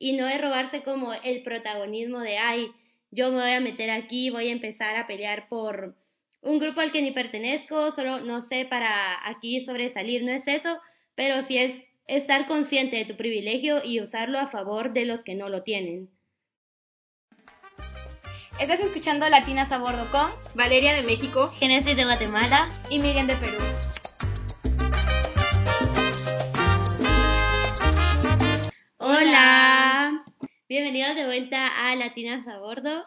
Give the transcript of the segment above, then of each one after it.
y no de robarse como el protagonismo de, ay, yo me voy a meter aquí, voy a empezar a pelear por un grupo al que ni pertenezco, solo no sé para aquí sobresalir, no es eso, pero sí es estar consciente de tu privilegio y usarlo a favor de los que no lo tienen. Estás escuchando Latinas a Bordo con Valeria de México, Genesis de Guatemala y Miriam de Perú. Bienvenidos de vuelta a Latinas a Bordo.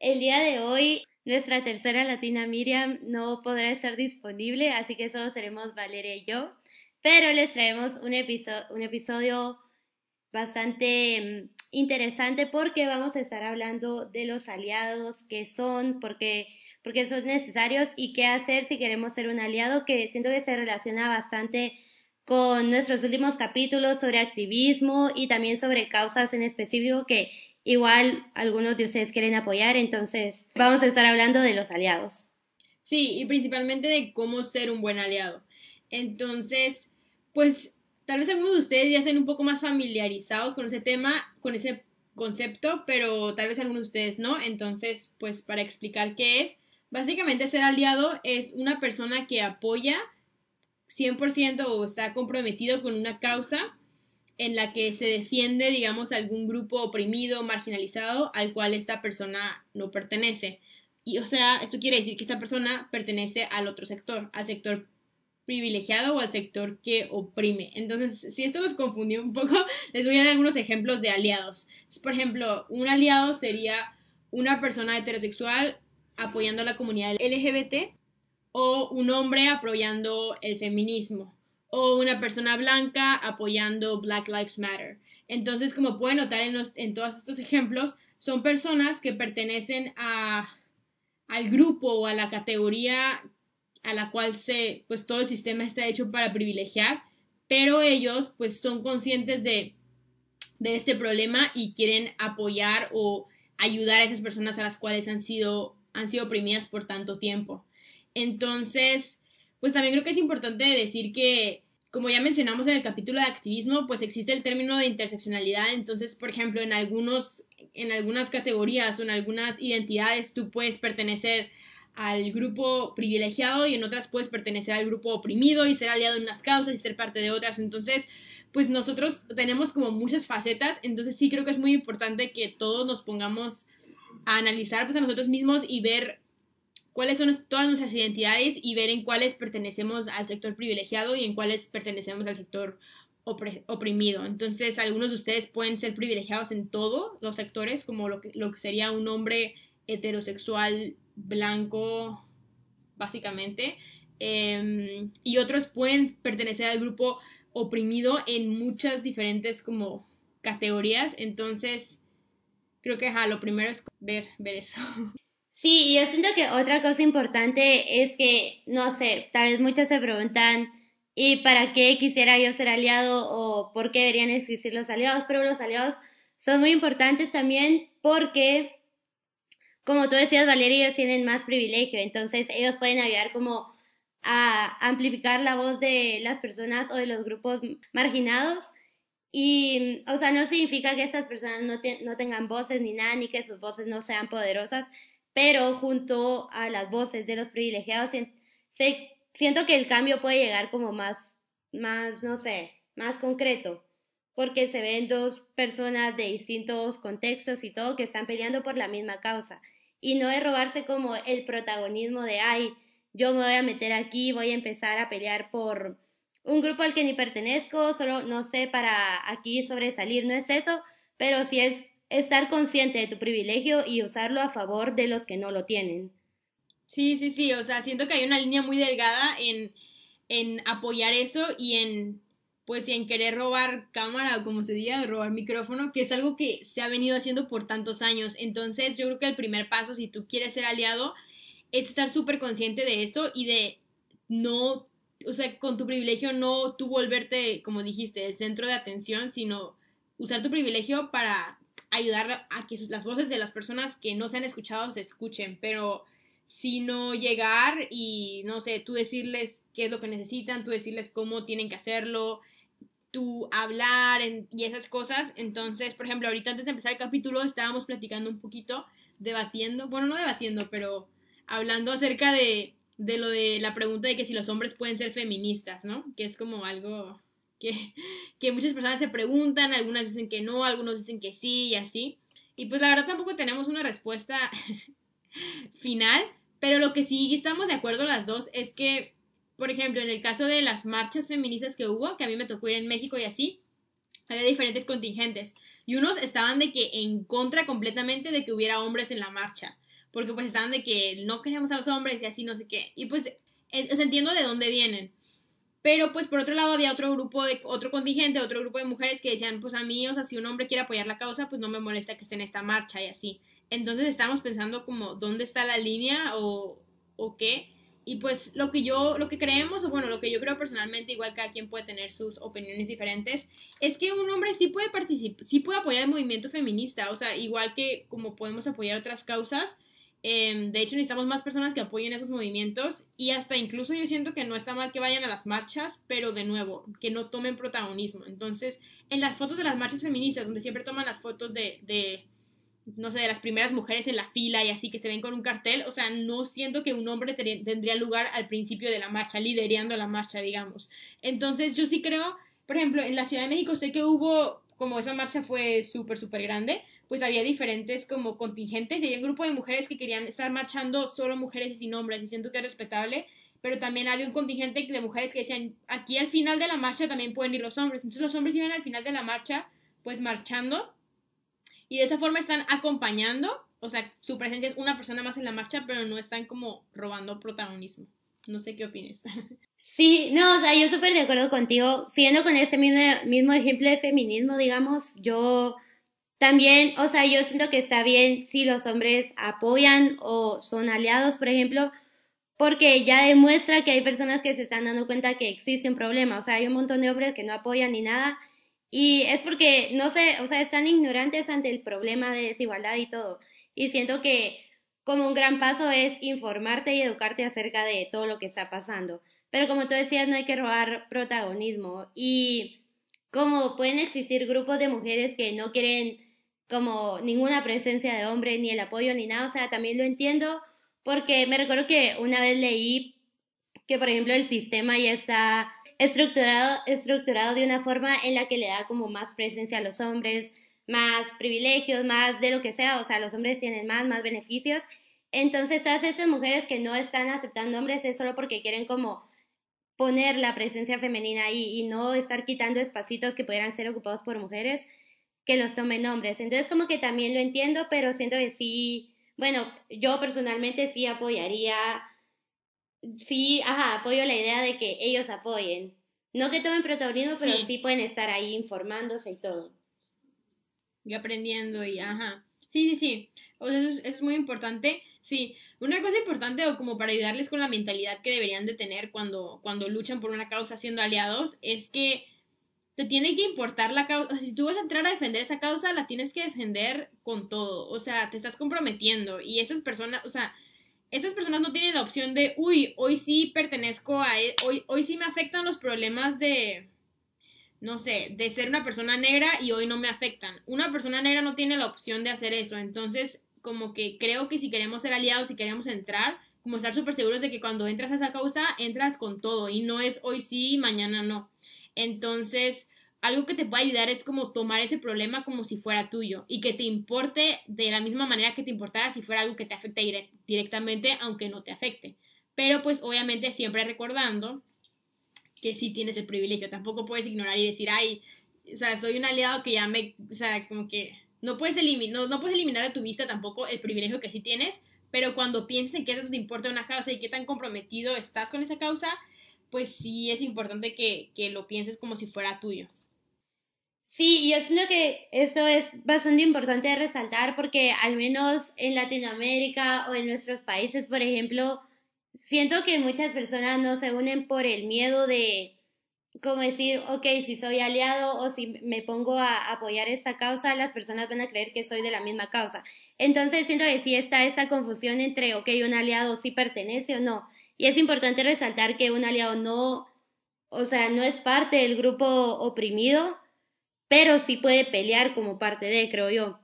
El día de hoy nuestra tercera latina Miriam no podrá estar disponible, así que solo seremos Valeria y yo, pero les traemos un episodio, bastante mm, interesante porque vamos a estar hablando de los aliados, qué son, por qué, son necesarios y qué hacer si queremos ser un aliado, que siento que se relaciona bastante con nuestros últimos capítulos sobre activismo y también sobre causas en específico que igual algunos de ustedes quieren apoyar, entonces vamos a estar hablando de los aliados. Sí, y principalmente de cómo ser un buen aliado. Entonces, pues tal vez algunos de ustedes ya estén un poco más familiarizados con ese tema, con ese concepto, pero tal vez algunos de ustedes no. Entonces, pues para explicar qué es, básicamente ser aliado es una persona que apoya 100% o está comprometido con una causa en la que se defiende, digamos, algún grupo oprimido, marginalizado, al cual esta persona no pertenece. Y, o sea, esto quiere decir que esta persona pertenece al otro sector, al sector privilegiado o al sector que oprime. Entonces, si esto los confundió un poco, les voy a dar algunos ejemplos de aliados. Por ejemplo, un aliado sería una persona heterosexual apoyando a la comunidad LGBT o un hombre apoyando el feminismo o una persona blanca apoyando Black Lives Matter. Entonces, como pueden notar en, todos estos ejemplos, son personas que pertenecen a, al grupo o a la categoría a la cual se, pues todo el sistema está hecho para privilegiar, pero ellos pues son conscientes de, de este problema y quieren apoyar o ayudar a esas personas a las cuales han sido, han sido oprimidas por tanto tiempo. Entonces, pues también creo que es importante decir que, como ya mencionamos en el capítulo de activismo, pues existe el término de interseccionalidad. Entonces, por ejemplo, en algunos, en algunas categorías o en algunas identidades tú puedes pertenecer al grupo privilegiado y en otras puedes pertenecer al grupo oprimido y ser aliado en unas causas y ser parte de otras. Entonces, pues nosotros tenemos como muchas facetas, entonces sí creo que es muy importante que todos nos pongamos a analizar pues a nosotros mismos y ver cuáles son todas nuestras identidades y ver en cuáles pertenecemos al sector privilegiado y en cuáles pertenecemos al sector oprimido. Entonces, algunos de ustedes pueden ser privilegiados en todos los sectores, como lo que, lo que sería un hombre heterosexual blanco, básicamente. Em, y otros pueden pertenecer al grupo oprimido en muchas diferentes como categorías. Entonces, creo que lo primero es ver, ver eso. Sí, yo siento que otra cosa importante es que, no sé, tal vez muchos se preguntan, ¿y para qué quisiera yo ser aliado o por qué deberían existir los aliados? Pero los aliados son muy importantes también porque, como tú decías, Valeria, ellos tienen más privilegio, entonces ellos pueden ayudar como a amplificar la voz de las personas o de los grupos marginados. Y, o sea, no significa que esas personas no, no tengan voces ni nada, ni que sus voces no sean poderosas, pero junto a las voces de los privilegiados, siento que el cambio puede llegar como más, más, no sé, más concreto, porque se ven dos personas de distintos contextos y todo que están peleando por la misma causa, y no de robarse como el protagonismo de, ay, yo me voy a meter aquí, voy a empezar a pelear por un grupo al que ni pertenezco, solo no sé para aquí sobresalir, no es eso, pero sí es estar consciente de tu privilegio y usarlo a favor de los que no lo tienen. Sí, sí, sí, o sea, siento que hay una línea muy delgada en, en apoyar eso y en, pues, en querer robar cámara o como se diga, robar micrófono, que es algo que se ha venido haciendo por tantos años. Entonces, yo creo que el primer paso, si tú quieres ser aliado, es estar súper consciente de eso y de no, o sea, con tu privilegio no tú volverte, como dijiste, el centro de atención, sino usar tu privilegio para ayudar a que las voces de las personas que no se han escuchado se escuchen, pero sino llegar y, no sé, tú decirles qué es lo que necesitan, tú decirles cómo tienen que hacerlo, tu hablar y esas cosas. Entonces, por ejemplo, ahorita antes de empezar el capítulo estábamos platicando un poquito, debatiendo, bueno, no debatiendo, pero hablando acerca de, de lo de la pregunta de que si los hombres pueden ser feministas, ¿no? Que es como algo que, muchas personas se preguntan, algunas dicen que no, algunos dicen que sí y así. Y pues la verdad tampoco tenemos una respuesta final, pero lo que sí estamos de acuerdo las dos es que, por ejemplo, en el caso de las marchas feministas que hubo, que a mí me tocó ir en México y así, había diferentes contingentes. Y unos estaban de que en contra completamente de que hubiera hombres en la marcha. Porque pues estaban de que no queríamos a los hombres y así no sé qué. Y pues entiendo de dónde vienen. Pero pues por otro lado había otro grupo de otro contingente, otro grupo de mujeres que decían, pues a mí, o sea, si un hombre quiere apoyar la causa, pues no me molesta que esté en esta marcha y así. Entonces estábamos pensando como dónde está la línea o, o qué. Y pues lo que yo, lo que creemos, o bueno, lo que yo creo personalmente, igual cada quien puede tener sus opiniones diferentes, es que un hombre sí puede participar, sí puede apoyar el movimiento feminista, o sea, igual que como podemos apoyar otras causas, em, de hecho necesitamos más personas que apoyen esos movimientos y hasta incluso yo siento que no está mal que vayan a las marchas, pero de nuevo, que no tomen protagonismo. Entonces, en las fotos de las marchas feministas, donde siempre toman las fotos de, de no sé, de las primeras mujeres en la fila y así que se ven con un cartel, o sea, no siento que un hombre tendría lugar al principio de la marcha, liderando la marcha, digamos. Entonces, yo sí creo, por ejemplo, en la Ciudad de México sé que hubo, como esa marcha fue súper, súper grande, pues había diferentes como contingentes y hay un grupo de mujeres que querían estar marchando solo mujeres y sin hombres y siento que es respetable, pero también había un contingente de mujeres que decían, aquí al final de la marcha también pueden ir los hombres, entonces los hombres iban al final de la marcha, pues marchando y de esa forma están acompañando, o sea, su presencia es una persona más en la marcha, pero no están como robando protagonismo. No sé qué opines. Sí, no, o sea, yo súper de acuerdo contigo. Siguiendo con ese mismo, mismo ejemplo de feminismo, digamos, yo también, o sea, yo siento que está bien si los hombres apoyan o son aliados, por ejemplo, porque ya demuestra que hay personas que se están dando cuenta que existe un problema. O sea, hay un montón de hombres que no apoyan ni nada y es porque, no sé, o sea, están ignorantes ante el problema de desigualdad y todo. Y siento que como un gran paso es informarte y educarte acerca de todo lo que está pasando. Pero como tú decías, no hay que robar protagonismo. Y como pueden existir grupos de mujeres que no quieren como ninguna presencia de hombre, ni el apoyo, ni nada, o sea, también lo entiendo, porque me recuerdo que una vez leí que, por ejemplo, el sistema ya está estructurado, estructurado de una forma en la que le da como más presencia a los hombres, más privilegios, más de lo que sea, o sea, los hombres tienen más, más beneficios. Entonces, todas estas mujeres que no están aceptando hombres es solo porque quieren como poner la presencia femenina ahí y no estar quitando espacitos que pudieran ser ocupados por mujeres que los tomen hombres. Entonces, como que también lo entiendo, pero siento que sí, bueno, yo personalmente sí apoyaría sí, ajá, apoyo la idea de que ellos apoyen. No que tomen protagonismo, pero sí, pueden estar ahí informándose y todo. Y aprendiendo y ajá. Sí, sí, sí. O sea, eso es, muy importante. Sí, una cosa importante o como para ayudarles con la mentalidad que deberían de tener cuando, cuando luchan por una causa siendo aliados es que te tiene que importar la causa. Si tú vas a entrar a defender esa causa, la tienes que defender con todo. O sea, te estás comprometiendo. Y esas personas, o sea, estas personas no tienen la opción de, uy, hoy sí pertenezco a, e, hoy, hoy sí me afectan los problemas de, no sé, de ser una persona negra y hoy no me afectan. Una persona negra no tiene la opción de hacer eso. Entonces, como que creo que si queremos ser aliados, si queremos entrar, como estar súper seguros de que cuando entras a esa causa, entras con todo y no es hoy sí, mañana no. Entonces, algo que te puede ayudar es como tomar ese problema como si fuera tuyo y que te importe de la misma manera que te importara si fuera algo que te afecta directamente, aunque no te afecte. Pero pues obviamente siempre recordando que sí tienes el privilegio, tampoco puedes ignorar y decir, ay, o sea, soy un aliado que ya me, o sea, como que no puedes, eliminar, no, puedes eliminar de tu vista tampoco el privilegio que sí tienes, pero cuando pienses en qué te importa una causa y qué tan comprometido estás con esa causa, pues sí es importante que, que lo pienses como si fuera tuyo. Sí, y yo siento que eso es bastante importante resaltar porque al menos en Latinoamérica o en nuestros países, por ejemplo, siento que muchas personas no se unen por el miedo de, como decir, ok, si soy aliado o si me pongo a apoyar esta causa, las personas van a creer que soy de la misma causa. Entonces siento que sí está esta confusión entre, ok, un aliado sí pertenece o no. Y es importante resaltar que un aliado no o sea, no es parte del grupo oprimido, pero sí puede pelear como parte de, creo yo.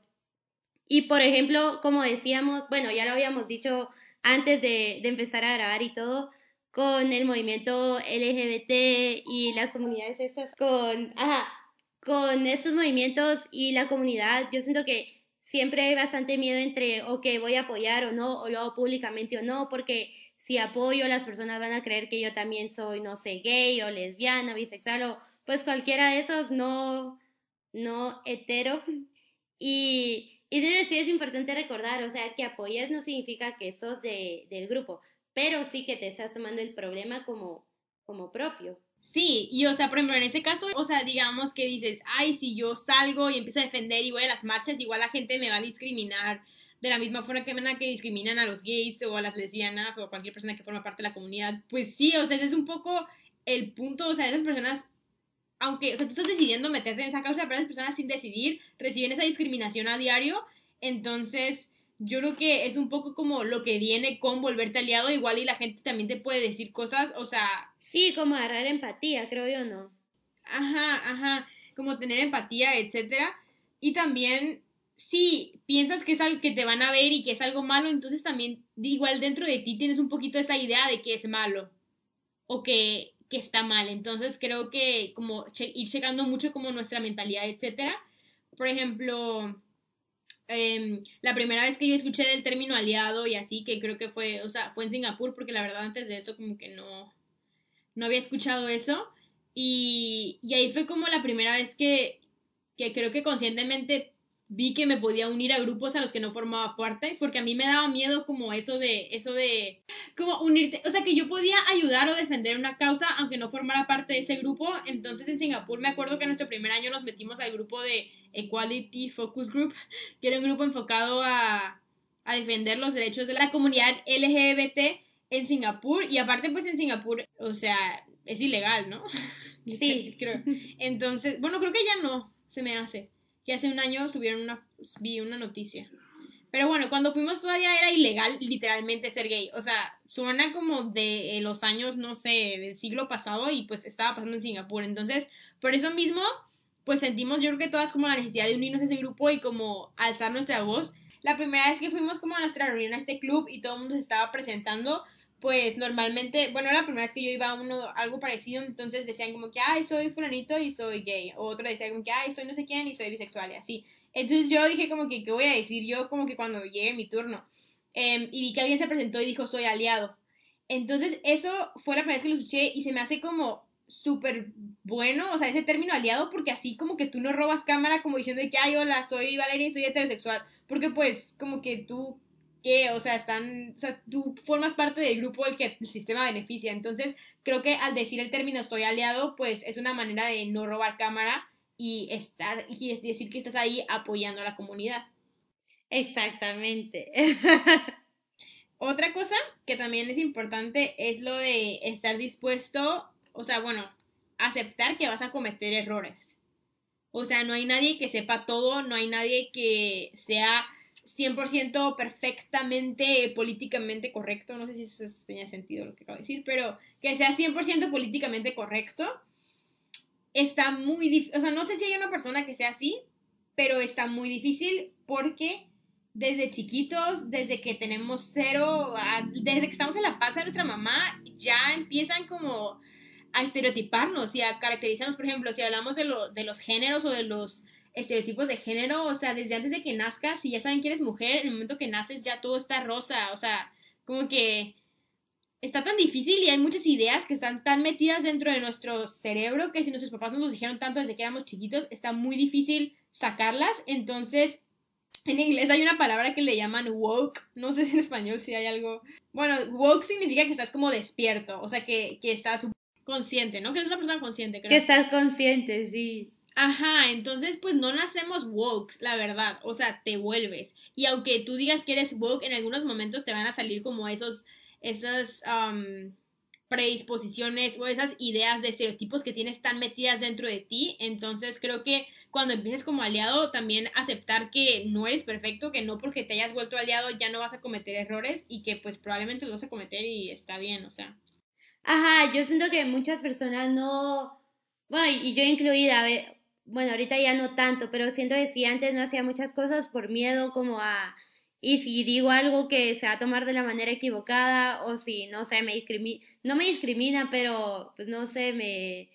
Y por ejemplo, como decíamos, bueno, ya lo habíamos dicho antes de, empezar a grabar y todo, con el movimiento LGBT y las comunidades estas, con, ajá, con estos movimientos y la comunidad, yo siento que siempre hay bastante miedo entre, ok, voy a apoyar o no, o lo hago públicamente o no, porque si apoyo, las personas van a creer que yo también soy, no sé, gay o lesbiana, bisexual o pues cualquiera de esos no, no hetero. Y, y desde sí es importante recordar, o sea, que apoyes no significa que sos de, del grupo, pero sí que te estás tomando el problema como, como propio. Sí, y o sea, por ejemplo, en ese caso, o sea, digamos que dices, ay, si yo salgo y empiezo a defender y voy a las marchas, igual la gente me va a discriminar de la misma forma que, que discriminan a los gays o a las lesbianas o a cualquier persona que forma parte de la comunidad. Pues sí, o sea, ese es un poco el punto, o sea, esas personas, aunque, o sea, tú estás decidiendo meterte en esa causa, pero esas personas sin decidir reciben esa discriminación a diario, entonces yo creo que es un poco como lo que viene con volverte aliado, igual y la gente también te puede decir cosas, o sea... Sí, como agarrar empatía, creo yo, ¿no? Ajá, ajá, como tener empatía, etcétera. Y también si piensas que es algo que te van a ver y que es algo malo, entonces también igual dentro de ti tienes un poquito esa idea de que es malo o que, que está mal. Entonces creo que como ir checando mucho como nuestra mentalidad, etcétera. Por ejemplo, em, la primera vez que yo escuché del término aliado y así, que creo que fue, o sea, fue en Singapur, porque la verdad antes de eso como que no, no había escuchado eso. Y, y ahí fue como la primera vez que, que creo que conscientemente vi que me podía unir a grupos a los que no formaba parte, porque a mí me daba miedo como eso de, eso de, como unirte, o sea, que yo podía ayudar o defender una causa aunque no formara parte de ese grupo. Entonces en Singapur me acuerdo que en nuestro primer año nos metimos al grupo de Equality Focus Group, que era un grupo enfocado a, a defender los derechos de la comunidad LGBT en Singapur y aparte pues en Singapur, o sea, es ilegal, ¿no? Sí. creo. Entonces, bueno, creo que ya no se me hace que hace un año subieron una, vi una noticia. Pero bueno, cuando fuimos todavía era ilegal literalmente ser gay. O sea, suena como de los años, no sé, del siglo pasado y pues estaba pasando en Singapur. Entonces, por eso mismo, pues sentimos yo creo que todas como la necesidad de unirnos a ese grupo y como alzar nuestra voz. La primera vez que fuimos como a nuestra reunión a este club y todo el mundo se estaba presentando, pues normalmente, bueno, la primera vez que yo iba a uno, algo parecido, entonces decían como que, ay, soy fulanito y soy gay, o otro decía como que, ay, soy no sé quién y soy bisexual y así. Entonces yo dije como que, ¿qué voy a decir yo como que cuando llegue mi turno? Em, y vi que alguien se presentó y dijo, soy aliado. Entonces eso fue la primera vez que lo escuché y se me hace como súper bueno, o sea, ese término aliado, porque así como que tú no robas cámara como diciendo que, ay, hola, soy Valeria y soy heterosexual, porque pues como que tú que, o sea, están, o sea, tú formas parte del grupo del que el sistema beneficia. Entonces, creo que al decir el término soy aliado, pues es una manera de no robar cámara y estar, y decir que estás ahí apoyando a la comunidad. Exactamente. Otra cosa que también es importante es lo de estar dispuesto, o sea, bueno, aceptar que vas a cometer errores. O sea, no hay nadie que sepa todo, no hay nadie que sea 100% perfectamente políticamente correcto, no sé si eso tenía sentido lo que acabo de decir, pero que sea 100% políticamente correcto, está muy difícil, o sea, no sé si hay una persona que sea así, pero está muy difícil porque desde chiquitos, desde que tenemos cero, desde que estamos en la panza de nuestra mamá, ya empiezan como a estereotiparnos y a caracterizarnos, por ejemplo, si hablamos de, de los géneros o de los estereotipos de género, o sea, desde antes de que nazcas, si ya saben que eres mujer, en el momento que naces ya todo está rosa, o sea, como que está tan difícil y hay muchas ideas que están tan metidas dentro de nuestro cerebro que si nuestros papás nos dijeron tanto desde que éramos chiquitos, está muy difícil sacarlas, entonces en inglés hay una palabra que le llaman woke, no sé si en español si hay algo. Bueno, woke significa que estás como despierto, o sea, que, que estás consciente, ¿no? Que eres una persona consciente, creo. Que estás consciente, sí. Ajá, entonces pues no nacemos woke, la verdad, o sea, te vuelves. Y aunque tú digas que eres woke, en algunos momentos te van a salir como esos, esas predisposiciones o esas ideas de estereotipos que tienes tan metidas dentro de ti. Entonces creo que cuando empieces como aliado, también aceptar que no eres perfecto, que no porque te hayas vuelto aliado ya no vas a cometer errores y que pues probablemente los vas a cometer y está bien, o sea. Ajá, yo siento que muchas personas no, bueno, y yo incluida, bueno, ahorita ya no tanto, pero siento que si antes no hacía muchas cosas por miedo como a, y si digo algo que se va a tomar de la manera equivocada, o si, no sé, me discrimina, no me discrimina, pero, pues no sé, me,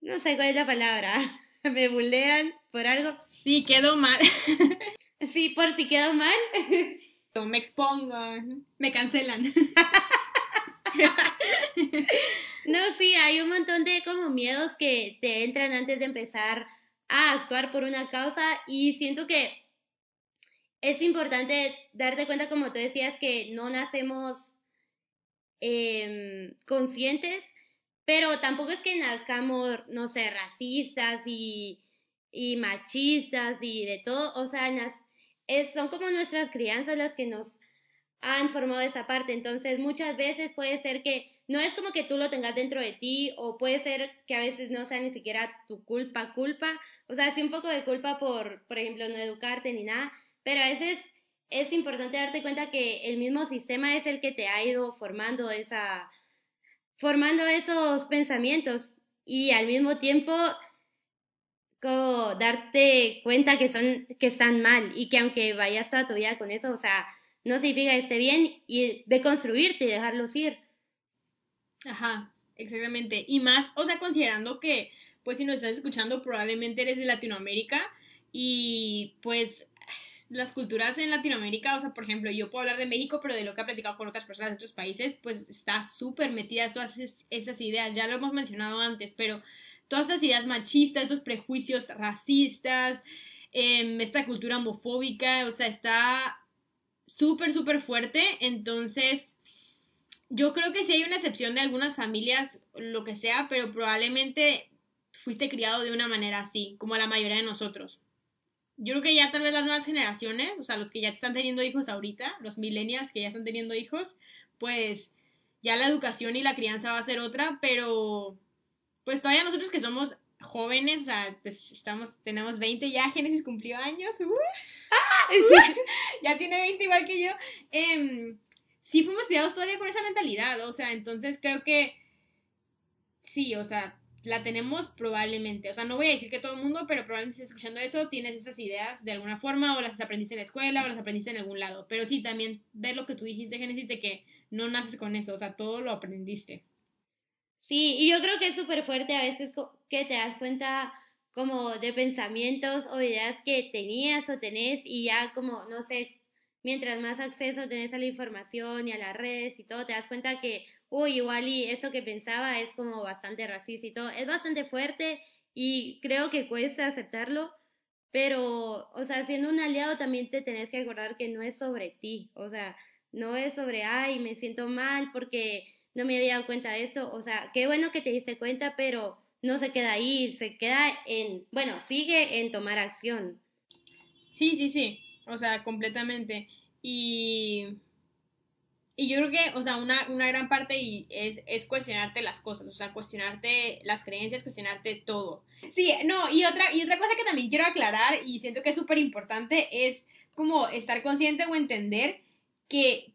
no sé cuál es la palabra, me bulean por algo. Sí, quedó mal. sí, por si quedó mal. me expongo, me cancelan. No, sí, hay un montón de como miedos que te entran antes de empezar a actuar por una causa y siento que es importante darte cuenta, como tú decías, que no nacemos em, conscientes, pero tampoco es que nazcamos, no sé, racistas y, y machistas y de todo, o sea, es, son como nuestras crianzas las que nos han formado esa parte. Entonces, muchas veces puede ser que no es como que tú lo tengas dentro de ti o puede ser que a veces no sea ni siquiera tu culpa, culpa. O sea, sí un poco de culpa por, por ejemplo, no educarte ni nada, pero a veces es importante darte cuenta que el mismo sistema es el que te ha ido formando esa formando esos pensamientos y al mismo tiempo como darte cuenta que son que están mal y que aunque vayas toda tu vida con eso, o sea, no significa que esté bien y de construirte y dejarlos ir. Ajá, exactamente. Y más, o sea, considerando que, pues si nos estás escuchando, probablemente eres de Latinoamérica y pues las culturas en Latinoamérica, o sea, por ejemplo, yo puedo hablar de México, pero de lo que he platicado con otras personas de otros países, pues está súper metida todas esas ideas, ya lo hemos mencionado antes, pero todas estas ideas machistas, estos prejuicios racistas, em, esta cultura homofóbica, o sea, está súper, súper fuerte. Entonces, yo creo que sí hay una excepción de algunas familias, lo que sea, pero probablemente fuiste criado de una manera así, como la mayoría de nosotros. Yo creo que ya tal vez las nuevas generaciones, o sea, los que ya están teniendo hijos ahorita, los millennials que ya están teniendo hijos, pues ya la educación y la crianza va a ser otra, pero pues todavía nosotros que somos jóvenes, o sea, pues estamos, tenemos 20 ya, Génesis cumplió años, uh, ya tiene 20 igual que yo, eh, sí fuimos criados todavía con esa mentalidad, o sea, entonces creo que sí, o sea, la tenemos probablemente, o sea, no voy a decir que todo el mundo, pero probablemente si estás escuchando eso, tienes esas ideas de alguna forma, o las aprendiste en la escuela, o las aprendiste en algún lado, pero sí, también ver lo que tú dijiste, Génesis, de que no naces con eso, o sea, todo lo aprendiste. Sí, y yo creo que es súper fuerte a veces que te das cuenta como de pensamientos o ideas que tenías o tenés y ya como, no sé, mientras más acceso tenés a la información y a las redes y todo, te das cuenta que, uy, igual y eso que pensaba es como bastante racista y todo, es bastante fuerte y creo que cuesta aceptarlo, pero, o sea, siendo un aliado también te tenés que acordar que no es sobre ti, o sea, no es sobre, ay, me siento mal porque no me había dado cuenta de esto, o sea, qué bueno que te diste cuenta, pero no se queda ahí, se queda en, bueno, sigue en tomar acción. Sí, sí, sí, o sea, completamente. Y, y yo creo que, o sea, una, una gran parte y es, es, cuestionarte las cosas, o sea, cuestionarte las creencias, cuestionarte todo. Sí, no, y otra, y otra cosa que también quiero aclarar y siento que es súper importante es como estar consciente o entender que,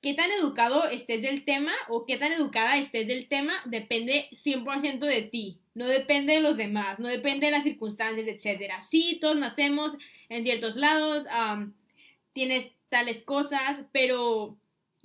qué tan educado estés del tema o qué tan educada estés del tema depende 100% de ti, no depende de los demás, no depende de las circunstancias, etcétera. Sí, todos nacemos en ciertos lados, tienes tales cosas, pero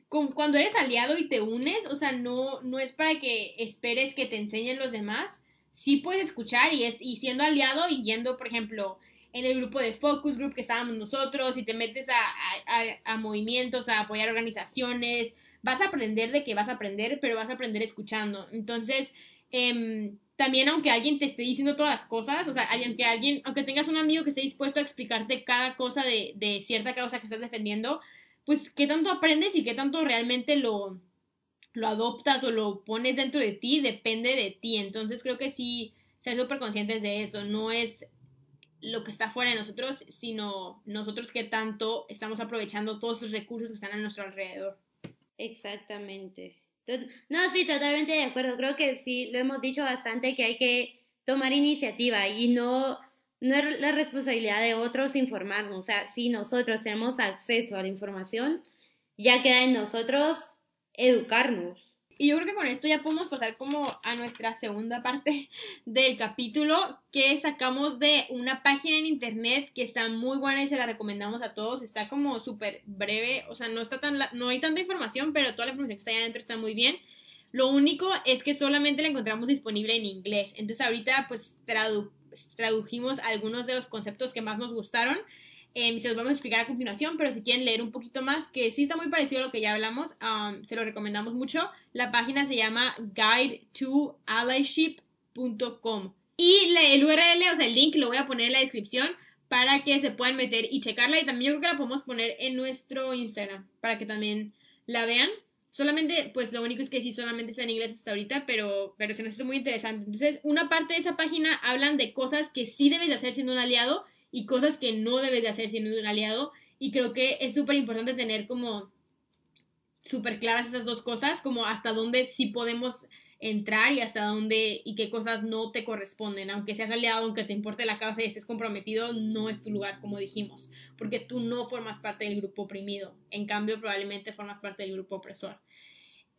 cuando eres aliado y te unes, o sea, no, no es para que esperes que te enseñen los demás, sí puedes escuchar y es y siendo aliado y yendo, por ejemplo, en el grupo de focus group que estábamos nosotros y te metes a, movimientos, a apoyar organizaciones, vas a aprender de que vas a aprender, pero vas a aprender escuchando. Entonces, em, también aunque alguien te esté diciendo todas las cosas, o sea, aunque alguien, aunque tengas un amigo que esté dispuesto a explicarte cada cosa de, cierta causa que estás defendiendo, pues qué tanto aprendes y qué tanto realmente lo, lo adoptas o lo pones dentro de ti, depende de ti. Entonces creo que sí, ser súper conscientes de eso, no es lo que está fuera de nosotros, sino nosotros que tanto estamos aprovechando todos esos recursos que están a nuestro alrededor. Exactamente. No, sí, totalmente de acuerdo. Creo que sí, lo hemos dicho bastante que hay que tomar iniciativa y no, no es la responsabilidad de otros informarnos. O sea, si nosotros tenemos acceso a la información, ya queda en nosotros educarnos. Y yo creo que con esto ya podemos pasar como a nuestra segunda parte del capítulo que sacamos de una página en internet que está muy buena y se la recomendamos a todos. Está como súper breve, o sea, no está tan no hay tanta información, pero toda la información que está ahí adentro está muy bien. Lo único es que solamente la encontramos disponible en inglés. Entonces ahorita pues tradujimos algunos de los conceptos que más nos gustaron eh, se los vamos a explicar a continuación, pero si quieren leer un poquito más, que sí está muy parecido a lo que ya hablamos, um, se lo recomendamos mucho. La página se llama guide2allyship.com. Y el URL, o sea, el link lo voy a poner en la descripción para que se puedan meter y checarla. Y también yo creo que la podemos poner en nuestro Instagram para que también la vean. Solamente, pues lo único es que sí, solamente está en inglés hasta ahorita, pero, pero se nos hace muy interesante. Entonces, una parte de esa página hablan de cosas que sí debes de hacer siendo un aliado y cosas que no debes de hacer siendo un aliado. Y creo que es súper importante tener como súper claras esas dos cosas, como hasta dónde sí podemos entrar y hasta dónde y qué cosas no te corresponden. Aunque seas aliado, aunque te importe la causa y estés comprometido, no es tu lugar, como dijimos, porque tú no formas parte del grupo oprimido. En cambio, probablemente formas parte del grupo opresor.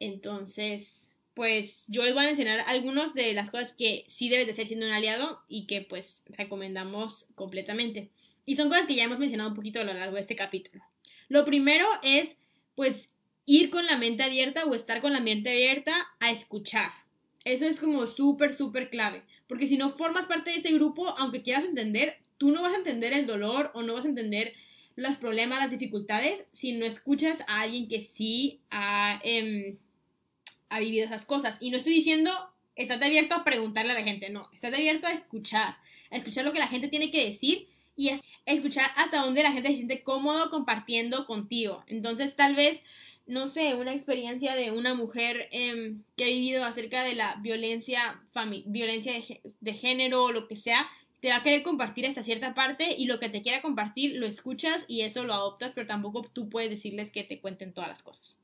Entonces, pues yo les voy a mencionar algunas de las cosas que sí debes de ser siendo un aliado y que pues recomendamos completamente. Y son cosas que ya hemos mencionado un poquito a lo largo de este capítulo. Lo primero es pues ir con la mente abierta o estar con la mente abierta a escuchar. Eso es como súper, súper clave. Porque si no formas parte de ese grupo, aunque quieras entender, tú no vas a entender el dolor o no vas a entender los problemas, las dificultades, si no escuchas a alguien que sí ha... Em, ha vivido esas cosas. Y no estoy diciendo, estate abierto a preguntarle a la gente, no, estate abierto a escuchar, a escuchar lo que la gente tiene que decir y a escuchar hasta dónde la gente se siente cómodo compartiendo contigo. Entonces, tal vez, no sé, una experiencia de una mujer em, que ha vivido acerca de la violencia, violencia de, de género o lo que sea, te va a querer compartir esta cierta parte y lo que te quiera compartir lo escuchas y eso lo adoptas, pero tampoco tú puedes decirles que te cuenten todas las cosas.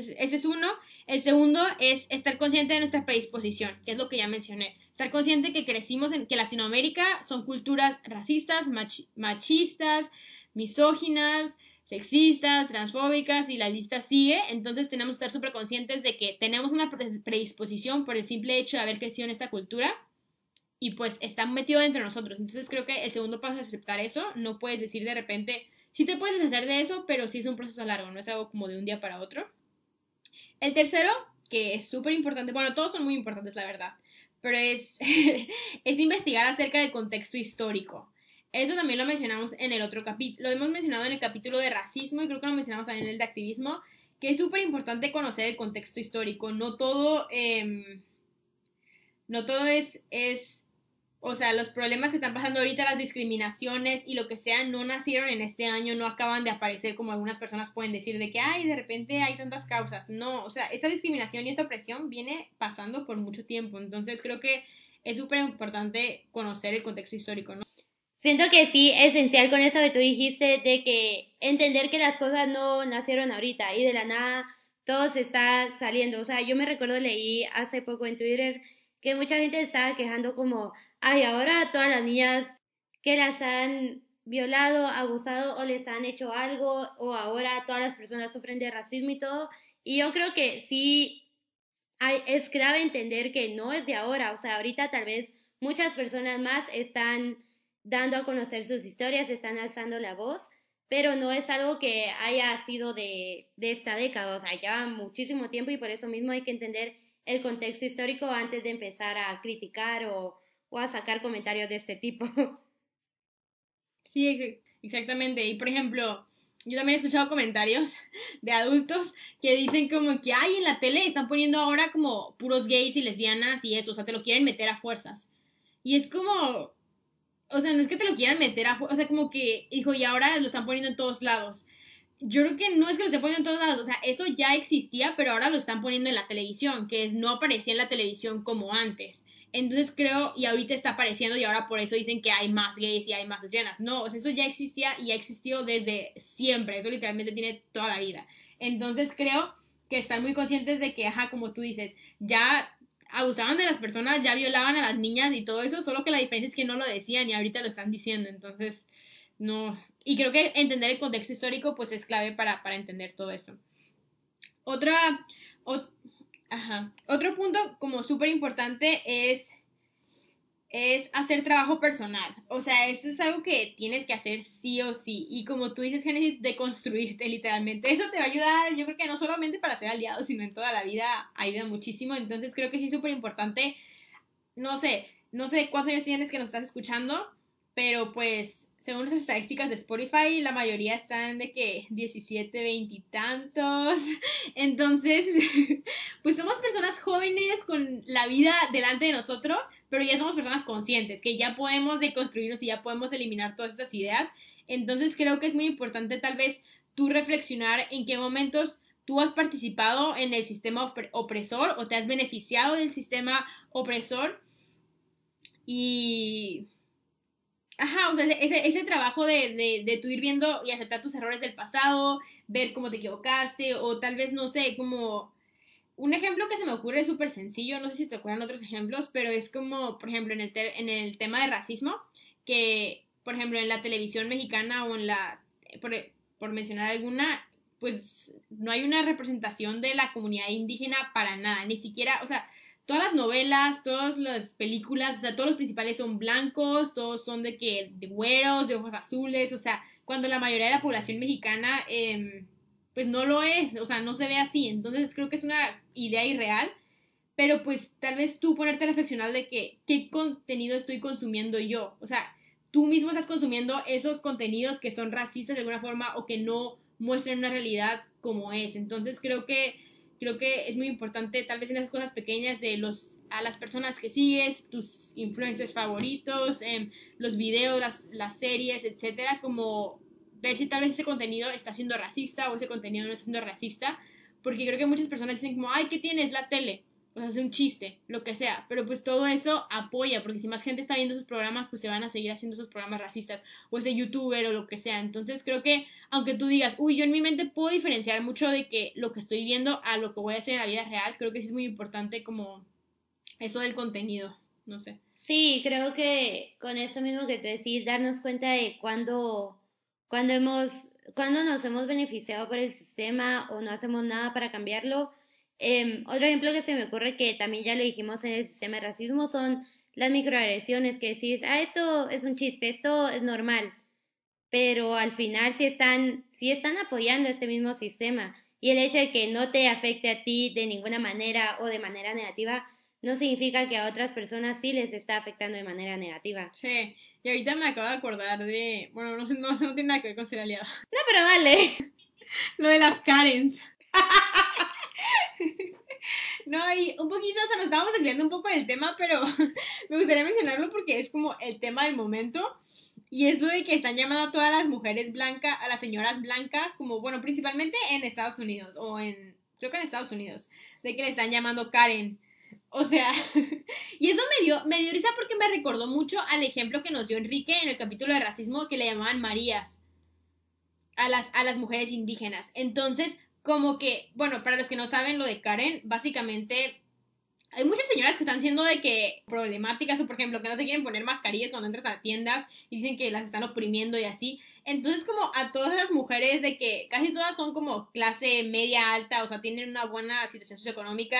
Ese es uno. El segundo es estar consciente de nuestra predisposición, que es lo que ya mencioné. Estar consciente que crecimos en que Latinoamérica son culturas racistas, machistas, misóginas, sexistas, transfóbicas y la lista sigue. Entonces tenemos que estar súper conscientes de que tenemos una predisposición por el simple hecho de haber crecido en esta cultura y pues está metido dentro de nosotros. Entonces creo que el segundo paso es aceptar eso. No puedes decir de repente, sí te puedes deshacer de eso, pero sí es un proceso largo, no es algo como de un día para otro. El tercero, que es súper importante, bueno, todos son muy importantes, la verdad, pero es, es investigar acerca del contexto histórico. Eso también lo mencionamos en el otro capítulo, lo hemos mencionado en el capítulo de racismo y creo que lo mencionamos también en el de activismo, que es súper importante conocer el contexto histórico. No todo, em, no todo es, es o sea, los problemas que están pasando ahorita, las discriminaciones y lo que sea, no nacieron en este año, no acaban de aparecer como algunas personas pueden decir de que, ay, de repente hay tantas causas. No, o sea, esta discriminación y esta opresión viene pasando por mucho tiempo. Entonces creo que es súper importante conocer el contexto histórico, ¿no? Siento que sí, esencial con eso que tú dijiste, de que entender que las cosas no nacieron ahorita y de la nada todo se está saliendo. O sea, yo me recuerdo, leí hace poco en Twitter que mucha gente estaba quejando como, ay, ahora todas las niñas que las han violado, abusado o les han hecho algo, o ahora todas las personas sufren de racismo y todo. Y yo creo que sí hay, es clave entender que no es de ahora, o sea, ahorita tal vez muchas personas más están dando a conocer sus historias, están alzando la voz, pero no es algo que haya sido de, de esta década, o sea, lleva muchísimo tiempo y por eso mismo hay que entender el contexto histórico antes de empezar a criticar o, o a sacar comentarios de este tipo. Sí, exactamente. Y por ejemplo, yo también he escuchado comentarios de adultos que dicen como que, ay, en la tele están poniendo ahora como puros gays y lesbianas y eso, o sea, te lo quieren meter a fuerzas. Y es como, o sea, no es que te lo quieran meter a fuerzas, o sea, como que, hijo, y ahora lo están poniendo en todos lados yo creo que no es que lo estén poniendo en todos lados, o sea, eso ya existía, pero ahora lo están poniendo en la televisión, que es, no aparecía en la televisión como antes. Entonces creo, y ahorita está apareciendo y ahora por eso dicen que hay más gays y hay más lesbianas. No, o sea, eso ya existía y ha existido desde siempre, eso literalmente tiene toda la vida. Entonces creo que están muy conscientes de que, ajá, como tú dices, ya abusaban de las personas, ya violaban a las niñas y todo eso, solo que la diferencia es que no lo decían y ahorita lo están diciendo. Entonces, no, y creo que entender el contexto histórico pues es clave para, entender todo eso. Otra, Ajá. Otro punto como súper importante es es hacer trabajo personal. O sea, eso es algo que tienes que hacer sí o sí. Y como tú dices, Génesis, de construirte literalmente. Eso te va a ayudar, yo creo que no solamente para ser aliado, sino en toda la vida ayuda muchísimo. Entonces creo que sí es súper importante. No sé, no sé cuántos años tienes que nos estás escuchando, pero pues según las estadísticas de Spotify, la mayoría están de que 17, 20 y tantos. Entonces, pues somos personas jóvenes con la vida delante de nosotros, pero ya somos personas conscientes, que ya podemos deconstruirnos y ya podemos eliminar todas estas ideas. Entonces, creo que es muy importante tal vez tú reflexionar en qué momentos tú has participado en el sistema opresor o te has beneficiado del sistema opresor y Ajá, o sea, ese, ese trabajo de, de, de tú ir viendo y aceptar tus errores del pasado, ver cómo te equivocaste, o tal vez, no sé, como... Un ejemplo que se me ocurre es súper sencillo, no sé si te acuerdan otros ejemplos, pero es como, por ejemplo, en el, en el tema de racismo, que, por ejemplo, en la televisión mexicana o en la, por, por mencionar alguna, pues no hay una representación de la comunidad indígena para nada, ni siquiera, o sea, todas las novelas, todas las películas, o sea, todos los principales son blancos, todos son de que, de güeros, de ojos azules, o sea, cuando la mayoría de la población mexicana, eh, pues no lo es, o sea, no se ve así, entonces creo que es una idea irreal, pero pues tal vez tú ponerte a reflexionar de que, qué contenido estoy consumiendo yo, o sea, tú mismo estás consumiendo esos contenidos que son racistas de alguna forma o que no muestran una realidad como es, entonces creo que creo que es muy importante, tal vez en esas cosas pequeñas de los a las personas que sigues, tus influencers favoritos, em, los videos, las, series, etcétera, como ver si tal vez ese contenido está siendo racista o ese contenido no está siendo racista, porque creo que muchas personas dicen como, ay, ¿qué tienes? La tele pues hace un chiste, lo que sea, pero pues todo eso apoya, porque si más gente está viendo esos programas, pues se van a seguir haciendo esos programas racistas, o ese youtuber o lo que sea. Entonces creo que, aunque tú digas, uy, yo en mi mente puedo diferenciar mucho de que lo que estoy viendo a lo que voy a hacer en la vida real, creo que sí es muy importante como eso del contenido, no sé. Sí, creo que con eso mismo que te decís, darnos cuenta de cuando, cuando hemos, cuando nos hemos beneficiado por el sistema o no hacemos nada para cambiarlo, Em, otro ejemplo que se me ocurre que también ya lo dijimos en el sistema de racismo son las microagresiones que decís, ah, esto es un chiste, esto es normal, pero al final sí están, sí están apoyando este mismo sistema y el hecho de que no te afecte a ti de ninguna manera o de manera negativa no significa que a otras personas sí les está afectando de manera negativa. Sí, y ahorita me acabo de acordar de, bueno, no no, no tiene nada que ver con ser aliado. No, pero dale. Lo de las Karens. No, y un poquito, o sea, nos estábamos desviando un poco del tema, pero me gustaría mencionarlo porque es como el tema del momento. Y es lo de que están llamando a todas las mujeres blancas, a las señoras blancas, como, bueno, principalmente en Estados Unidos, o en, creo que en Estados Unidos, de que le están llamando Karen. O sea, y eso me dio, me dio risa porque me recordó mucho al ejemplo que nos dio Enrique en el capítulo de racismo que le llamaban Marías a las, a las mujeres indígenas. Entonces, como que, bueno, para los que no saben lo de Karen, básicamente hay muchas señoras que están siendo de que problemáticas o por ejemplo que no se quieren poner mascarillas cuando entras a tiendas y dicen que las están oprimiendo y así. Entonces como a todas esas mujeres de que casi todas son como clase media alta, o sea, tienen una buena situación socioeconómica,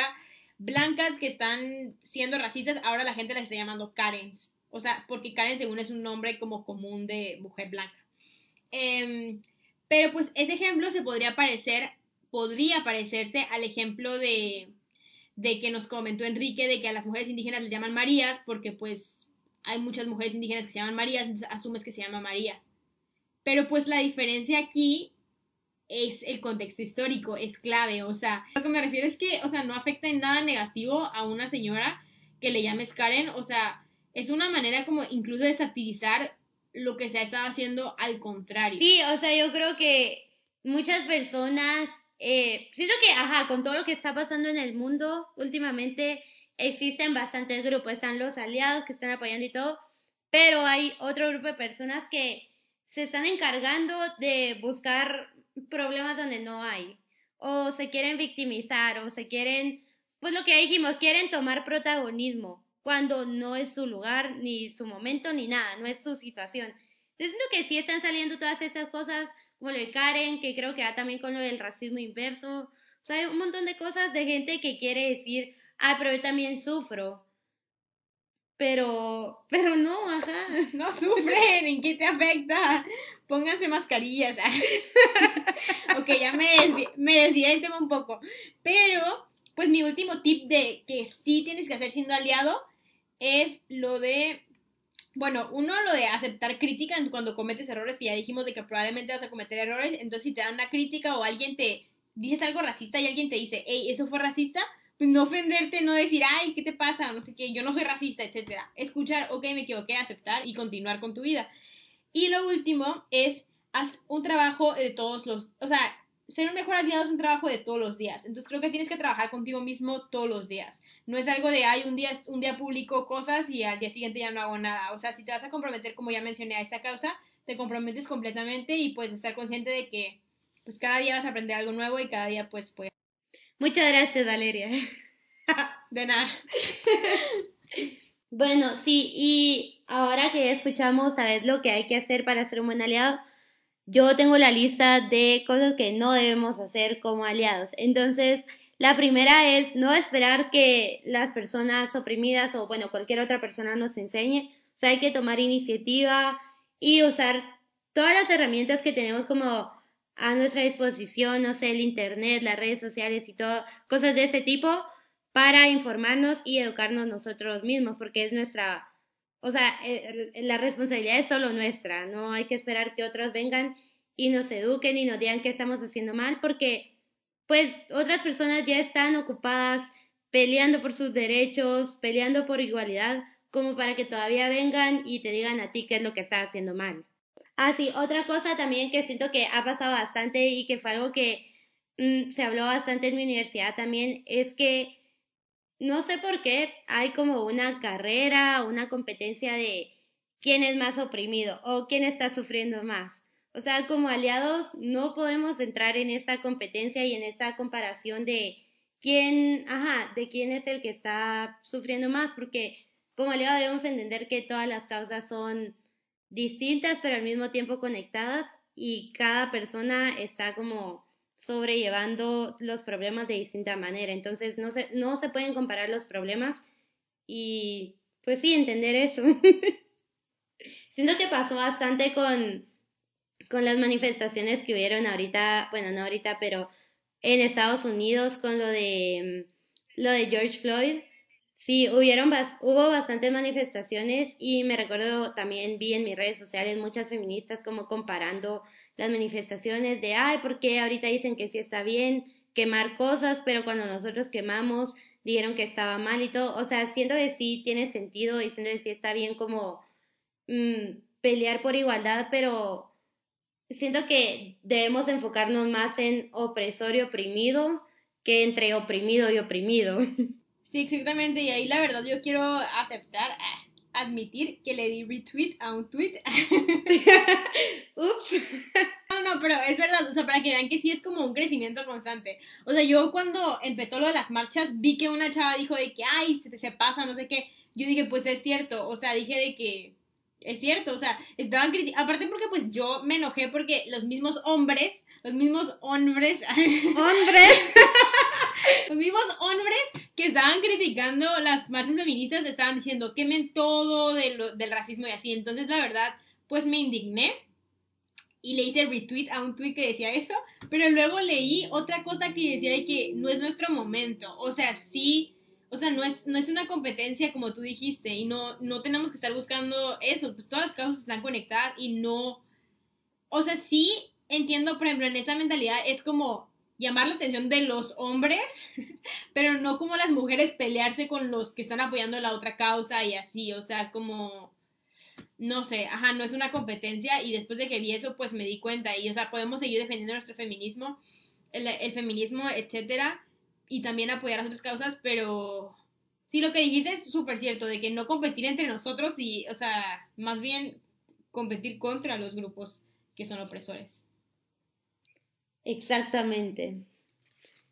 blancas que están siendo racistas, ahora la gente las está llamando Karens. O sea, porque Karen según es un nombre como común de mujer blanca. Em, pero pues ese ejemplo se podría parecer podría parecerse al ejemplo de, de que nos comentó Enrique de que a las mujeres indígenas les llaman Marías porque pues hay muchas mujeres indígenas que se llaman Marías, entonces asumes que se llama María. Pero pues la diferencia aquí es el contexto histórico, es clave, o sea, lo que me refiero es que, o sea, no afecta en nada negativo a una señora que le llames Karen, o sea, es una manera como incluso de satirizar lo que se ha estado haciendo al contrario. Sí, o sea, yo creo que muchas personas eh, siento que, ajá, con todo lo que está pasando en el mundo últimamente, existen bastantes grupos, están los aliados que están apoyando y todo, pero hay otro grupo de personas que se están encargando de buscar problemas donde no hay, o se quieren victimizar, o se quieren, pues lo que dijimos, quieren tomar protagonismo cuando no es su lugar, ni su momento, ni nada, no es su situación. Entonces, lo que sí están saliendo todas estas cosas como lo de Karen, que creo que va también con lo del racismo inverso. O sea, hay un montón de cosas de gente que quiere decir, ah, pero yo también sufro. Pero, pero no, ajá. No sufren, ¿en qué te afecta? Pónganse mascarillas. ok, ya me desvié, me desvié del tema un poco. Pero, pues mi último tip de que sí tienes que hacer siendo aliado es lo de bueno, uno lo de aceptar crítica cuando cometes errores, que ya dijimos de que probablemente vas a cometer errores, entonces si te dan una crítica o alguien te dices algo racista y alguien te dice, hey, eso fue racista, pues no ofenderte, no decir, ay, ¿qué te pasa? No sé qué, yo no soy racista, etcétera. Escuchar, ok, me equivoqué, aceptar y continuar con tu vida. Y lo último es, haz un trabajo de todos los, o sea, ser un mejor aliado es un trabajo de todos los días. Entonces creo que tienes que trabajar contigo mismo todos los días. No es algo de, ay, un día, un día publico cosas y al día siguiente ya no hago nada. O sea, si te vas a comprometer, como ya mencioné, a esta causa, te comprometes completamente y puedes estar consciente de que pues cada día vas a aprender algo nuevo y cada día pues pues. Muchas gracias, Valeria. de nada. bueno, sí, y ahora que escuchamos, ¿sabes lo que hay que hacer para ser un buen aliado? yo tengo la lista de cosas que no debemos hacer como aliados. Entonces, la primera es no esperar que las personas oprimidas o, bueno, cualquier otra persona nos enseñe. O sea, hay que tomar iniciativa y usar todas las herramientas que tenemos como a nuestra disposición, no sé, el Internet, las redes sociales y todo, cosas de ese tipo para informarnos y educarnos nosotros mismos, porque es nuestra o sea, la responsabilidad es solo nuestra, no hay que esperar que otros vengan y nos eduquen y nos digan que estamos haciendo mal, porque pues otras personas ya están ocupadas peleando por sus derechos, peleando por igualdad, como para que todavía vengan y te digan a ti qué es lo que estás haciendo mal. Ah, sí, otra cosa también que siento que ha pasado bastante y que fue algo que mm, se habló bastante en mi universidad también, es que no sé por qué hay como una carrera, una competencia de quién es más oprimido o quién está sufriendo más. O sea, como aliados no podemos entrar en esta competencia y en esta comparación de quién, ajá, de quién es el que está sufriendo más, porque como aliados debemos entender que todas las causas son distintas, pero al mismo tiempo conectadas y cada persona está como sobrellevando los problemas de distinta manera. Entonces, no se, no se pueden comparar los problemas y, pues sí, entender eso. Siento que pasó bastante con, con las manifestaciones que hubieron ahorita, bueno, no ahorita, pero en Estados Unidos con lo de, lo de George Floyd. Sí, hubieron hubo bastantes manifestaciones y me recuerdo también vi en mis redes sociales muchas feministas como comparando las manifestaciones de, ay, porque ahorita dicen que sí está bien quemar cosas, pero cuando nosotros quemamos dijeron que estaba mal y todo. O sea, siento que sí tiene sentido diciendo que sí está bien como mm, pelear por igualdad, pero siento que debemos enfocarnos más en opresor y oprimido que entre oprimido y oprimido. Sí, exactamente. Y ahí la verdad yo quiero aceptar, eh, admitir que le di retweet a un tweet. Ups. No, no, pero es verdad, o sea, para que vean que sí es como un crecimiento constante. O sea, yo cuando empezó lo de las marchas vi que una chava dijo de que, ay, se, se pasa, no sé qué. Yo dije, pues es cierto, o sea, dije de que es cierto, o sea, estaban criticando, aparte porque pues yo me enojé porque los mismos hombres, los mismos hombres, hombres, los mismos hombres que estaban criticando las marchas feministas estaban diciendo quemen todo del racismo y así. Entonces, la verdad, pues me indigné y le hice retweet a un tweet que decía eso, pero luego leí otra cosa que decía que no es nuestro momento. O sea, sí, o sea, no es, no es una competencia como tú dijiste y no, no tenemos que estar buscando eso, pues todas las causas están conectadas y no, o sea, sí entiendo, por ejemplo, en esa mentalidad es como llamar la atención de los hombres, pero no como las mujeres pelearse con los que están apoyando la otra causa y así, o sea, como, no sé, ajá, no es una competencia y después de que vi eso, pues me di cuenta y, o sea, podemos seguir defendiendo nuestro feminismo, el, feminismo, etcétera, y también apoyar las otras causas, pero sí, lo que dijiste es súper cierto, de que no competir entre nosotros y, o sea, más bien competir contra los grupos que son opresores. Exactamente.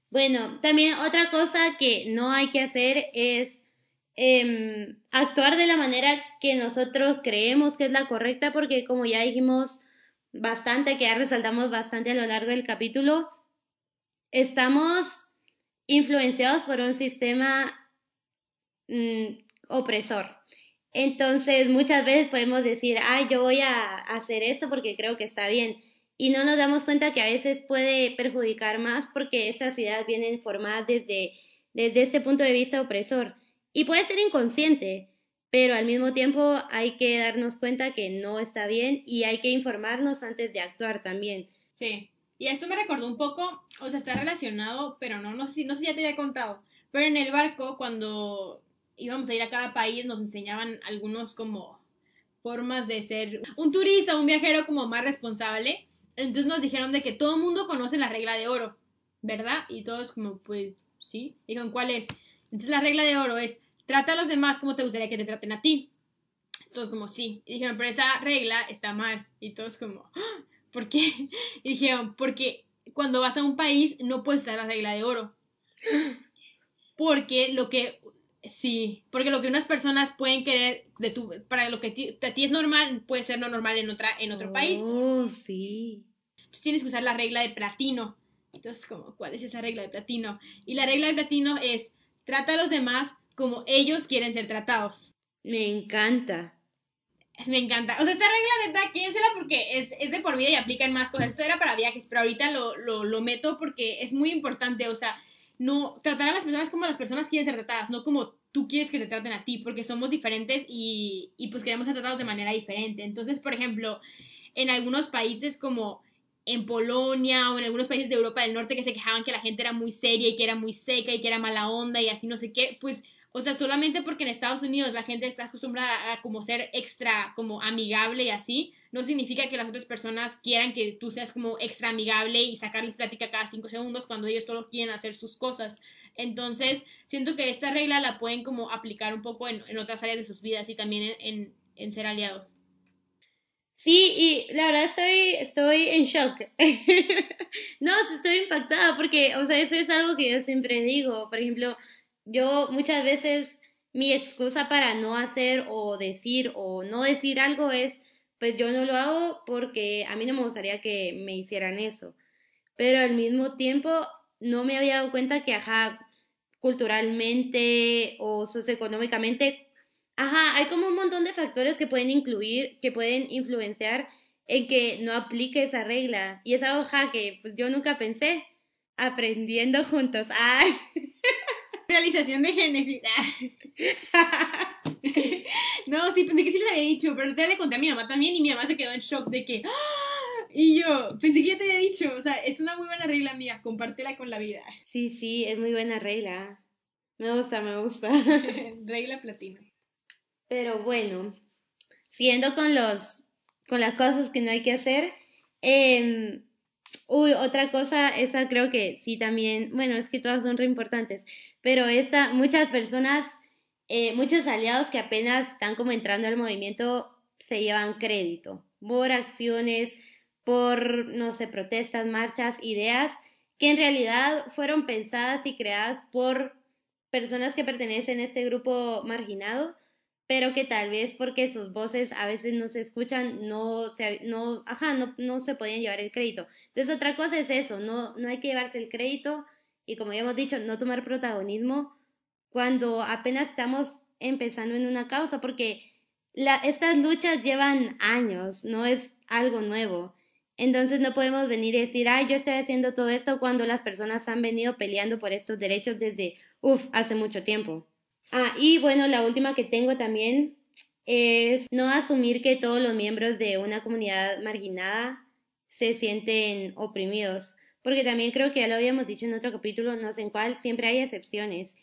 Bueno, también otra cosa que no hay que hacer es em, actuar de la manera que nosotros creemos que es la correcta, porque como ya dijimos bastante, que ya resaltamos bastante a lo largo del capítulo, estamos influenciados por un sistema mm, opresor. Entonces, muchas veces podemos decir, ay, yo voy a hacer eso porque creo que está bien. Y no nos damos cuenta que a veces puede perjudicar más porque estas ideas vienen formadas desde, desde este punto de vista opresor. Y puede ser inconsciente, pero al mismo tiempo hay que darnos cuenta que no está bien y hay que informarnos antes de actuar también. Sí, y esto me recordó un poco, o sea, está relacionado, pero no, no sé si, no sé si ya te había contado, pero en el barco cuando íbamos a ir a cada país nos enseñaban algunos como formas de ser un turista, un viajero como más responsable. Entonces nos dijeron de que todo el mundo conoce la regla de oro, ¿verdad? Y todos como, pues, sí. Dijeron, ¿cuál es? Entonces la regla de oro es, trata a los demás como te gustaría que te traten a ti. Todos como, sí. Y dijeron, pero esa regla está mal. Y todos como, ¡Ah! ¿Por qué? Y dijeron, porque cuando vas a un país no puedes usar la regla de oro. Porque lo que Sí, porque lo que unas personas pueden querer de tu, para lo que a ti es normal, puede ser no normal en otra, en otro país. Oh, sí. Entonces tienes que usar la regla de platino. Entonces, como, ¿cuál es esa regla de platino? Y la regla de platino es, trata a los demás como ellos quieren ser tratados. Me encanta. Me encanta. O sea, esta regla, neta, quédensela porque es, es de por vida y aplica en más cosas. Esto era para viajes, pero ahorita lo, lo, lo meto porque es muy importante. O sea, no tratar a las personas como las personas quieren ser tratadas, no como tú quieres que te traten a ti, porque somos diferentes y, y pues queremos ser tratados de manera diferente. Entonces, por ejemplo, en algunos países como en Polonia o en algunos países de Europa del Norte que se quejaban que la gente era muy seria y que era muy seca y que era mala onda y así no sé qué, pues o sea, solamente porque en Estados Unidos la gente está acostumbrada a como ser extra, como amigable y así, no significa que las otras personas quieran que tú seas como extra amigable y sacarles plática cada cinco segundos cuando ellos solo quieren hacer sus cosas. Entonces, siento que esta regla la pueden como aplicar un poco en, otras áreas de sus vidas y también en, en, ser aliado. Sí, y la verdad estoy, estoy en shock. no, estoy impactada porque, o sea, eso es algo que yo siempre digo. Por ejemplo, yo muchas veces mi excusa para no hacer o decir o no decir algo es, pues yo no lo hago porque a mí no me gustaría que me hicieran eso. Pero al mismo tiempo no me había dado cuenta que, ajá, culturalmente o socioeconómicamente, ajá, hay como un montón de factores que pueden incluir, que pueden influenciar en que no aplique esa regla. Y esa hoja que pues, yo nunca pensé, aprendiendo juntos. ¡Ay! Realización de Génesis. no, sí, pensé que sí les había dicho, pero ya le conté a mi mamá también y mi mamá se quedó en shock de que... ¡Ah! Y yo, pensé que ya te había dicho, o sea, es una muy buena regla mía, compártela con la vida. Sí, sí, es muy buena regla. Me gusta, me gusta. regla platina. Pero bueno, siguiendo con los, con las cosas que no hay que hacer, eh, Uy, otra cosa, esa creo que sí también, bueno, es que todas son re importantes, pero esta, muchas personas, eh, muchos aliados que apenas están como entrando al movimiento se llevan crédito por acciones, por, no sé, protestas, marchas, ideas que en realidad fueron pensadas y creadas por personas que pertenecen a este grupo marginado pero que tal vez porque sus voces a veces no se escuchan, no se, no, ajá, no, no se podían llevar el crédito. Entonces otra cosa es eso, no, no hay que llevarse el crédito y como ya hemos dicho, no tomar protagonismo cuando apenas estamos empezando en una causa, porque la, estas luchas llevan años, no es algo nuevo. Entonces no podemos venir y decir, ay, yo estoy haciendo todo esto cuando las personas han venido peleando por estos derechos desde, uff, hace mucho tiempo. Ah, y bueno, la última que tengo también es no asumir que todos los miembros de una comunidad marginada se sienten oprimidos, porque también creo que ya lo habíamos dicho en otro capítulo, no sé en cuál, siempre hay excepciones.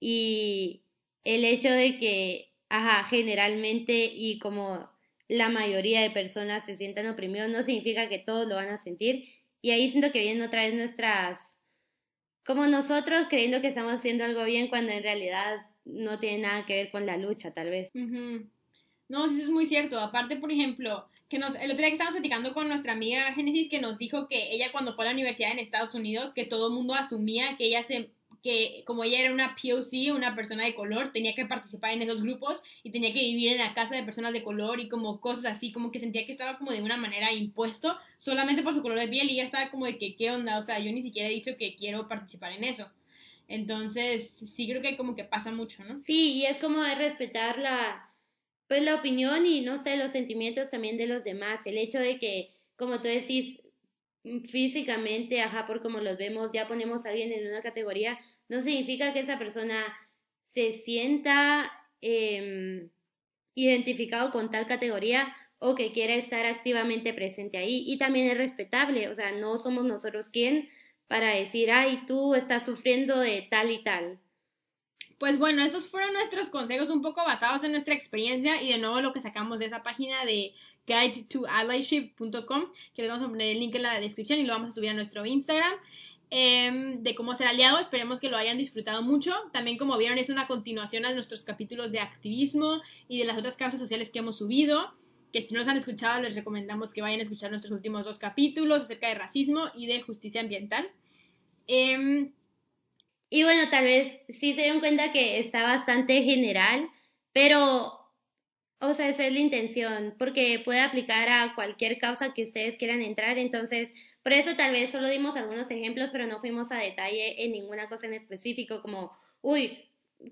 Y el hecho de que, ajá, generalmente y como la mayoría de personas se sientan oprimidos no significa que todos lo van a sentir. Y ahí siento que vienen otra vez nuestras, como nosotros creyendo que estamos haciendo algo bien cuando en realidad no tiene nada que ver con la lucha, tal vez. No, eso es muy cierto. Aparte, por ejemplo, que nos, el otro día que estábamos platicando con nuestra amiga Génesis, que nos dijo que ella cuando fue a la universidad en Estados Unidos, que todo el mundo asumía que ella se que como ella era una POC, una persona de color, tenía que participar en esos grupos y tenía que vivir en la casa de personas de color y como cosas así, como que sentía que estaba como de una manera impuesto solamente por su color de piel y ella estaba como de que, ¿qué onda? O sea, yo ni siquiera he dicho que quiero participar en eso. Entonces, sí creo que como que pasa mucho, ¿no? Sí, y es como de respetar la, pues la opinión y no sé, los sentimientos también de los demás. El hecho de que, como tú decís, físicamente, ajá, por como los vemos, ya ponemos a alguien en una categoría, no significa que esa persona se sienta eh, identificado con tal categoría o que quiera estar activamente presente ahí. Y también es respetable, o sea, no somos nosotros quien para decir, ay, tú estás sufriendo de tal y tal. Pues bueno, estos fueron nuestros consejos un poco basados en nuestra experiencia y de nuevo lo que sacamos de esa página de guide2allyship.com, que les vamos a poner el link en la descripción y lo vamos a subir a nuestro Instagram, em, de cómo ser aliado. Esperemos que lo hayan disfrutado mucho. También, como vieron, es una continuación a nuestros capítulos de activismo y de las otras causas sociales que hemos subido. Que si no los han escuchado, les recomendamos que vayan a escuchar nuestros últimos dos capítulos acerca de racismo y de justicia ambiental. Em, y bueno, tal vez sí se dieron cuenta que está bastante general, pero o sea, esa es la intención, porque puede aplicar a cualquier causa que ustedes quieran entrar. Entonces, por eso tal vez solo dimos algunos ejemplos, pero no fuimos a detalle en ninguna cosa en específico, como, uy,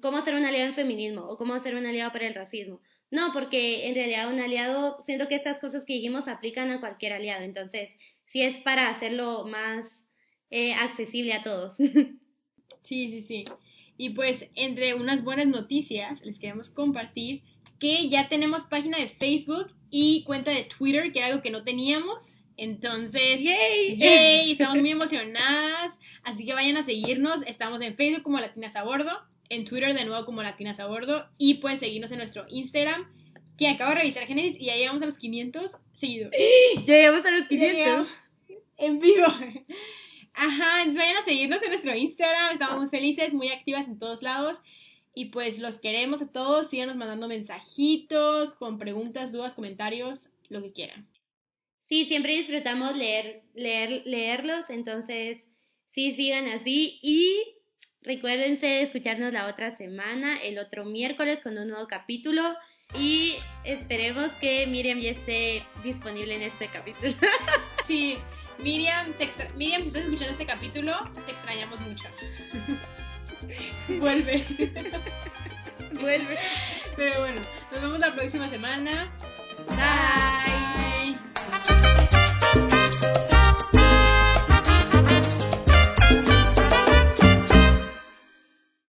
¿cómo ser un aliado en feminismo? o cómo ser un aliado para el racismo. No, porque en realidad un aliado, siento que estas cosas que dijimos aplican a cualquier aliado. Entonces, sí es para hacerlo más eh, accesible a todos. Sí, sí, sí. Y pues, entre unas buenas noticias, les queremos compartir que ya tenemos página de Facebook y cuenta de Twitter, que era algo que no teníamos. Entonces, ¡yay! estamos muy emocionadas. Así que vayan a seguirnos. Estamos en Facebook como Latinas a Bordo, en Twitter de nuevo como Latinas a Bordo y pues seguirnos en nuestro Instagram, que acabo de revisar Genesis y ya llegamos a los 500 seguidores. Ya llegamos a los 500. En vivo. Ajá, entonces vayan a seguirnos en nuestro Instagram. Estamos muy felices, muy activas en todos lados. Y pues los queremos a todos. Síganos mandando mensajitos con preguntas, dudas, comentarios, lo que quieran. Sí, siempre disfrutamos leer, leer, leerlos. Entonces, sí, sigan así. Y recuérdense de escucharnos la otra semana, el otro miércoles, con un nuevo capítulo. Y esperemos que Miriam ya esté disponible en este capítulo. Sí, Miriam, te extra Miriam, si estás escuchando este capítulo, te extrañamos mucho. Vuelve. Vuelve. Pero bueno, nos vemos la próxima semana. Bye.